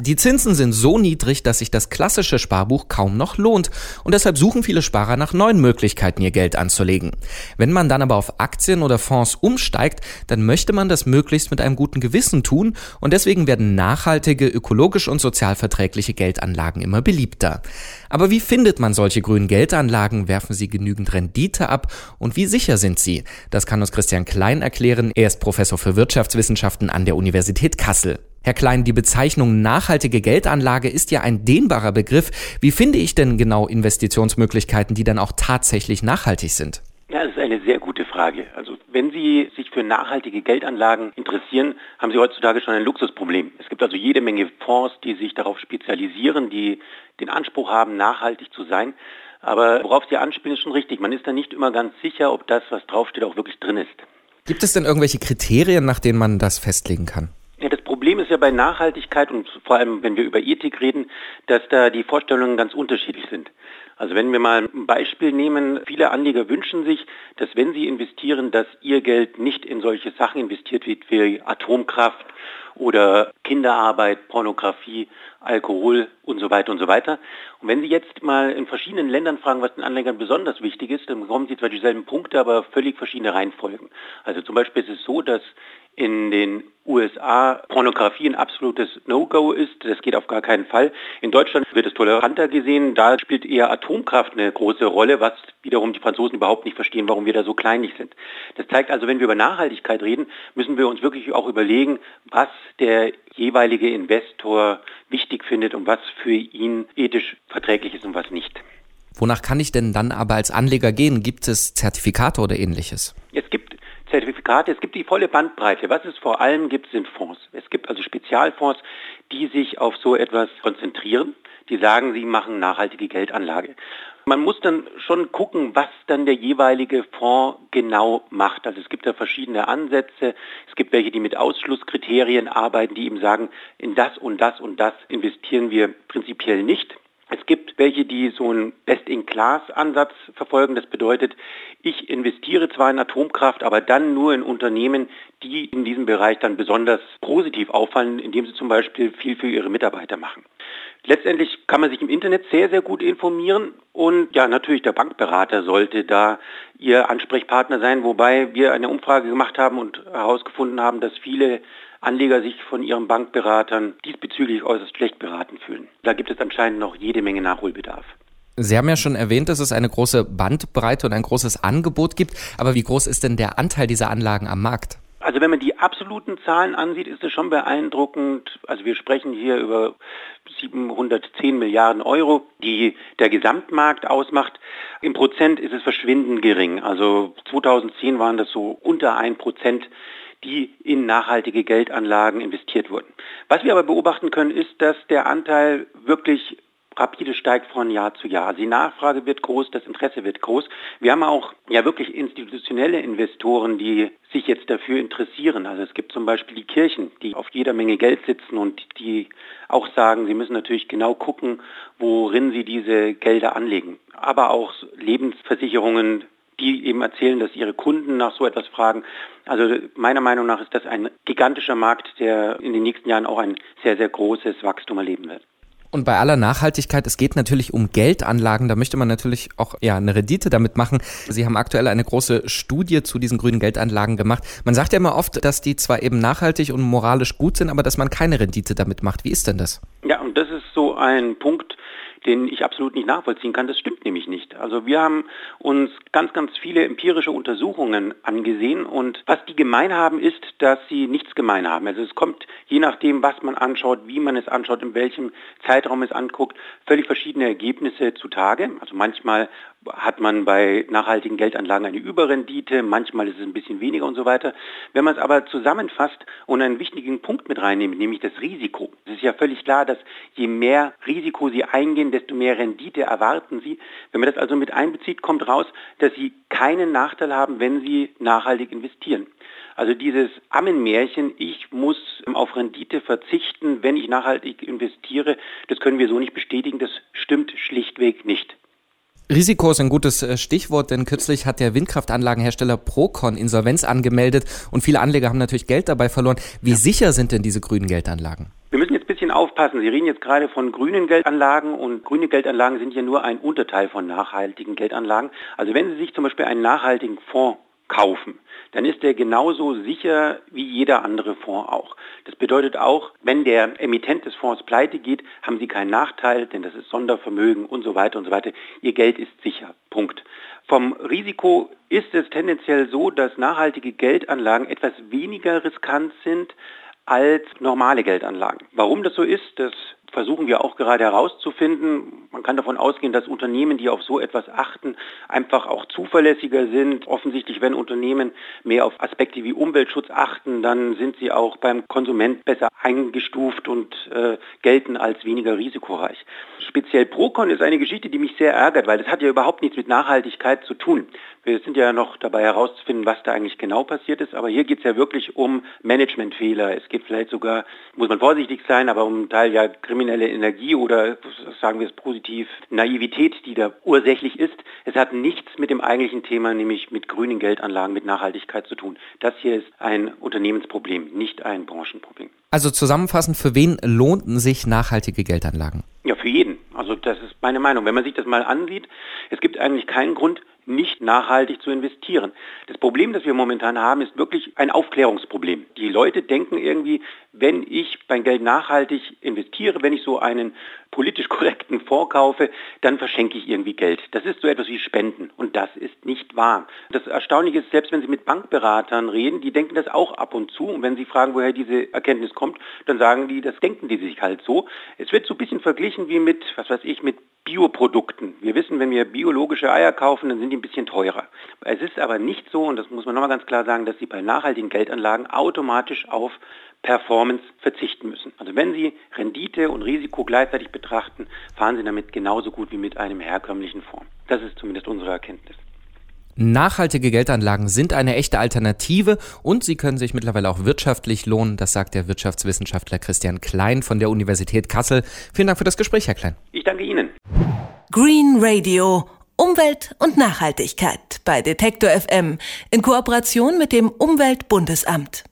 Die Zinsen sind so niedrig, dass sich das klassische Sparbuch kaum noch lohnt und deshalb suchen viele Sparer nach neuen Möglichkeiten, ihr Geld anzulegen. Wenn man dann aber auf Aktien oder Fonds umsteigt, dann möchte man das möglichst mit einem guten Gewissen tun und deswegen werden nachhaltige, ökologisch und sozial verträgliche Geldanlagen immer beliebter. Aber wie findet man solche grünen Geldanlagen? Werfen sie genügend Rendite ab und wie sicher sind sie? Das kann uns Christian Klein erklären. Er ist Professor für Wirtschaftswissenschaften an der Universität Kassel. Herr Klein, die Bezeichnung nachhaltige Geldanlage ist ja ein dehnbarer Begriff. Wie finde ich denn genau Investitionsmöglichkeiten, die dann auch tatsächlich nachhaltig sind? Ja, das ist eine sehr gute Frage. Also wenn Sie sich für nachhaltige Geldanlagen interessieren, haben Sie heutzutage schon ein Luxusproblem. Es gibt also jede Menge Fonds, die sich darauf spezialisieren, die den Anspruch haben, nachhaltig zu sein. Aber worauf Sie anspielen, ist schon richtig. Man ist da nicht immer ganz sicher, ob das, was draufsteht, auch wirklich drin ist. Gibt es denn irgendwelche Kriterien, nach denen man das festlegen kann? Problem ist ja bei Nachhaltigkeit und vor allem, wenn wir über Ethik reden, dass da die Vorstellungen ganz unterschiedlich sind. Also wenn wir mal ein Beispiel nehmen, viele Anleger wünschen sich, dass wenn sie investieren, dass ihr Geld nicht in solche Sachen investiert wird wie Atomkraft oder Kinderarbeit, Pornografie, Alkohol und so weiter und so weiter. Und wenn Sie jetzt mal in verschiedenen Ländern fragen, was den Anlegern besonders wichtig ist, dann bekommen Sie zwar dieselben Punkte, aber völlig verschiedene Reihenfolgen. Also zum Beispiel ist es so, dass in den USA Pornografie ein absolutes No-Go ist. Das geht auf gar keinen Fall. In Deutschland wird es toleranter gesehen. Da spielt eher Atomkraft eine große Rolle, was wiederum die Franzosen überhaupt nicht verstehen, warum wir da so kleinlich sind. Das zeigt also, wenn wir über Nachhaltigkeit reden, müssen wir uns wirklich auch überlegen, was der jeweilige Investor wichtig findet und was für ihn ethisch verträglich ist und was nicht. Wonach kann ich denn dann aber als Anleger gehen? Gibt es Zertifikate oder ähnliches? Es gibt Zertifikate, es gibt die volle Bandbreite. Was es vor allem gibt, sind Fonds. Es gibt also Spezialfonds, die sich auf so etwas konzentrieren, die sagen, sie machen nachhaltige Geldanlage. Man muss dann schon gucken, was dann der jeweilige Fonds genau macht. Also es gibt da verschiedene Ansätze. Es gibt welche, die mit Ausschlusskriterien arbeiten, die eben sagen, in das und das und das investieren wir prinzipiell nicht. Es gibt welche, die so einen Best-in-Class-Ansatz verfolgen. Das bedeutet, ich investiere zwar in Atomkraft, aber dann nur in Unternehmen, die in diesem Bereich dann besonders positiv auffallen, indem sie zum Beispiel viel für ihre Mitarbeiter machen. Letztendlich kann man sich im Internet sehr, sehr gut informieren und ja, natürlich der Bankberater sollte da Ihr Ansprechpartner sein, wobei wir eine Umfrage gemacht haben und herausgefunden haben, dass viele Anleger sich von ihren Bankberatern diesbezüglich äußerst schlecht beraten fühlen. Da gibt es anscheinend noch jede Menge Nachholbedarf. Sie haben ja schon erwähnt, dass es eine große Bandbreite und ein großes Angebot gibt. Aber wie groß ist denn der Anteil dieser Anlagen am Markt? Also wenn man die absoluten Zahlen ansieht, ist es schon beeindruckend. Also wir sprechen hier über 710 Milliarden Euro, die der Gesamtmarkt ausmacht. Im Prozent ist es verschwindend gering. Also 2010 waren das so unter ein Prozent die in nachhaltige Geldanlagen investiert wurden. Was wir aber beobachten können, ist, dass der Anteil wirklich rapide steigt von Jahr zu Jahr. Die Nachfrage wird groß, das Interesse wird groß. Wir haben auch ja wirklich institutionelle Investoren, die sich jetzt dafür interessieren. Also es gibt zum Beispiel die Kirchen, die auf jeder Menge Geld sitzen und die auch sagen, sie müssen natürlich genau gucken, worin sie diese Gelder anlegen. Aber auch Lebensversicherungen, die eben erzählen, dass ihre Kunden nach so etwas fragen. Also meiner Meinung nach ist das ein gigantischer Markt, der in den nächsten Jahren auch ein sehr, sehr großes Wachstum erleben wird. Und bei aller Nachhaltigkeit, es geht natürlich um Geldanlagen, da möchte man natürlich auch ja eine Rendite damit machen. Sie haben aktuell eine große Studie zu diesen grünen Geldanlagen gemacht. Man sagt ja immer oft, dass die zwar eben nachhaltig und moralisch gut sind, aber dass man keine Rendite damit macht. Wie ist denn das? Ja, und das ist so ein Punkt, den ich absolut nicht nachvollziehen kann. Das stimmt nämlich nicht. Also wir haben uns ganz, ganz viele empirische Untersuchungen angesehen und was die gemein haben, ist, dass sie nichts gemein haben. Also es kommt je nachdem, was man anschaut, wie man es anschaut, in welchem Zeitraum es anguckt, völlig verschiedene Ergebnisse zutage. Also manchmal hat man bei nachhaltigen Geldanlagen eine Überrendite, manchmal ist es ein bisschen weniger und so weiter. Wenn man es aber zusammenfasst und einen wichtigen Punkt mit reinnimmt, nämlich das Risiko. Es ist ja völlig klar, dass je mehr Risiko Sie eingehen, desto mehr Rendite erwarten Sie. Wenn man das also mit einbezieht, kommt raus, dass Sie keinen Nachteil haben, wenn Sie nachhaltig investieren. Also dieses Ammenmärchen, ich muss auf Rendite verzichten, wenn ich nachhaltig investiere, das können wir so nicht bestätigen, das stimmt schlichtweg nicht. Risiko ist ein gutes äh, Stichwort, denn kürzlich hat der Windkraftanlagenhersteller Procon Insolvenz angemeldet und viele Anleger haben natürlich Geld dabei verloren. Wie sicher sind denn diese grünen Geldanlagen? Wir müssen jetzt ein bisschen aufpassen. Sie reden jetzt gerade von grünen Geldanlagen und grüne Geldanlagen sind ja nur ein Unterteil von nachhaltigen Geldanlagen. Also wenn Sie sich zum Beispiel einen nachhaltigen Fonds kaufen, dann ist der genauso sicher wie jeder andere Fonds auch. Das bedeutet auch, wenn der Emittent des Fonds pleite geht, haben Sie keinen Nachteil, denn das ist Sondervermögen und so weiter und so weiter. Ihr Geld ist sicher. Punkt. Vom Risiko ist es tendenziell so, dass nachhaltige Geldanlagen etwas weniger riskant sind als normale Geldanlagen. Warum das so ist, das versuchen wir auch gerade herauszufinden. Man kann davon ausgehen, dass Unternehmen, die auf so etwas achten, einfach auch zuverlässiger sind. Offensichtlich, wenn Unternehmen mehr auf Aspekte wie Umweltschutz achten, dann sind sie auch beim Konsument besser eingestuft und äh, gelten als weniger risikoreich. Speziell Procon ist eine Geschichte, die mich sehr ärgert, weil das hat ja überhaupt nichts mit Nachhaltigkeit zu tun. Wir sind ja noch dabei herauszufinden, was da eigentlich genau passiert ist, aber hier geht es ja wirklich um Managementfehler. Es geht vielleicht sogar, muss man vorsichtig sein, aber um Teil ja kriminelle Energie oder sagen wir es positiv, Naivität, die da ursächlich ist. Es hat nichts mit dem eigentlichen Thema, nämlich mit grünen Geldanlagen, mit Nachhaltigkeit zu tun. Das hier ist ein Unternehmensproblem, nicht ein Branchenproblem. Also zusammenfassend, für wen lohnten sich nachhaltige Geldanlagen? Ja, für jeden. Also das ist meine Meinung. Wenn man sich das mal ansieht, es gibt eigentlich keinen Grund, nicht nachhaltig zu investieren. Das Problem, das wir momentan haben, ist wirklich ein Aufklärungsproblem. Die Leute denken irgendwie, wenn ich mein Geld nachhaltig investiere, wenn ich so einen politisch korrekten Fonds kaufe, dann verschenke ich irgendwie Geld. Das ist so etwas wie Spenden und das ist nicht wahr. Das Erstaunliche ist, selbst wenn Sie mit Bankberatern reden, die denken das auch ab und zu und wenn Sie fragen, woher diese Erkenntnis kommt, dann sagen die, das denken die sich halt so. Es wird so ein bisschen verglichen wie mit, was weiß ich, mit Bioprodukten. Wir wissen, wenn wir biologische Eier kaufen, dann sind die ein bisschen teurer. Es ist aber nicht so, und das muss man nochmal ganz klar sagen, dass Sie bei nachhaltigen Geldanlagen automatisch auf Performance verzichten müssen. Also wenn Sie Rendite und Risiko gleichzeitig betrachten, fahren Sie damit genauso gut wie mit einem herkömmlichen Fonds. Das ist zumindest unsere Erkenntnis. Nachhaltige Geldanlagen sind eine echte Alternative und sie können sich mittlerweile auch wirtschaftlich lohnen. Das sagt der Wirtschaftswissenschaftler Christian Klein von der Universität Kassel. Vielen Dank für das Gespräch, Herr Klein. Ich danke Ihnen. Green Radio. Umwelt und Nachhaltigkeit bei Detektor FM in Kooperation mit dem Umweltbundesamt.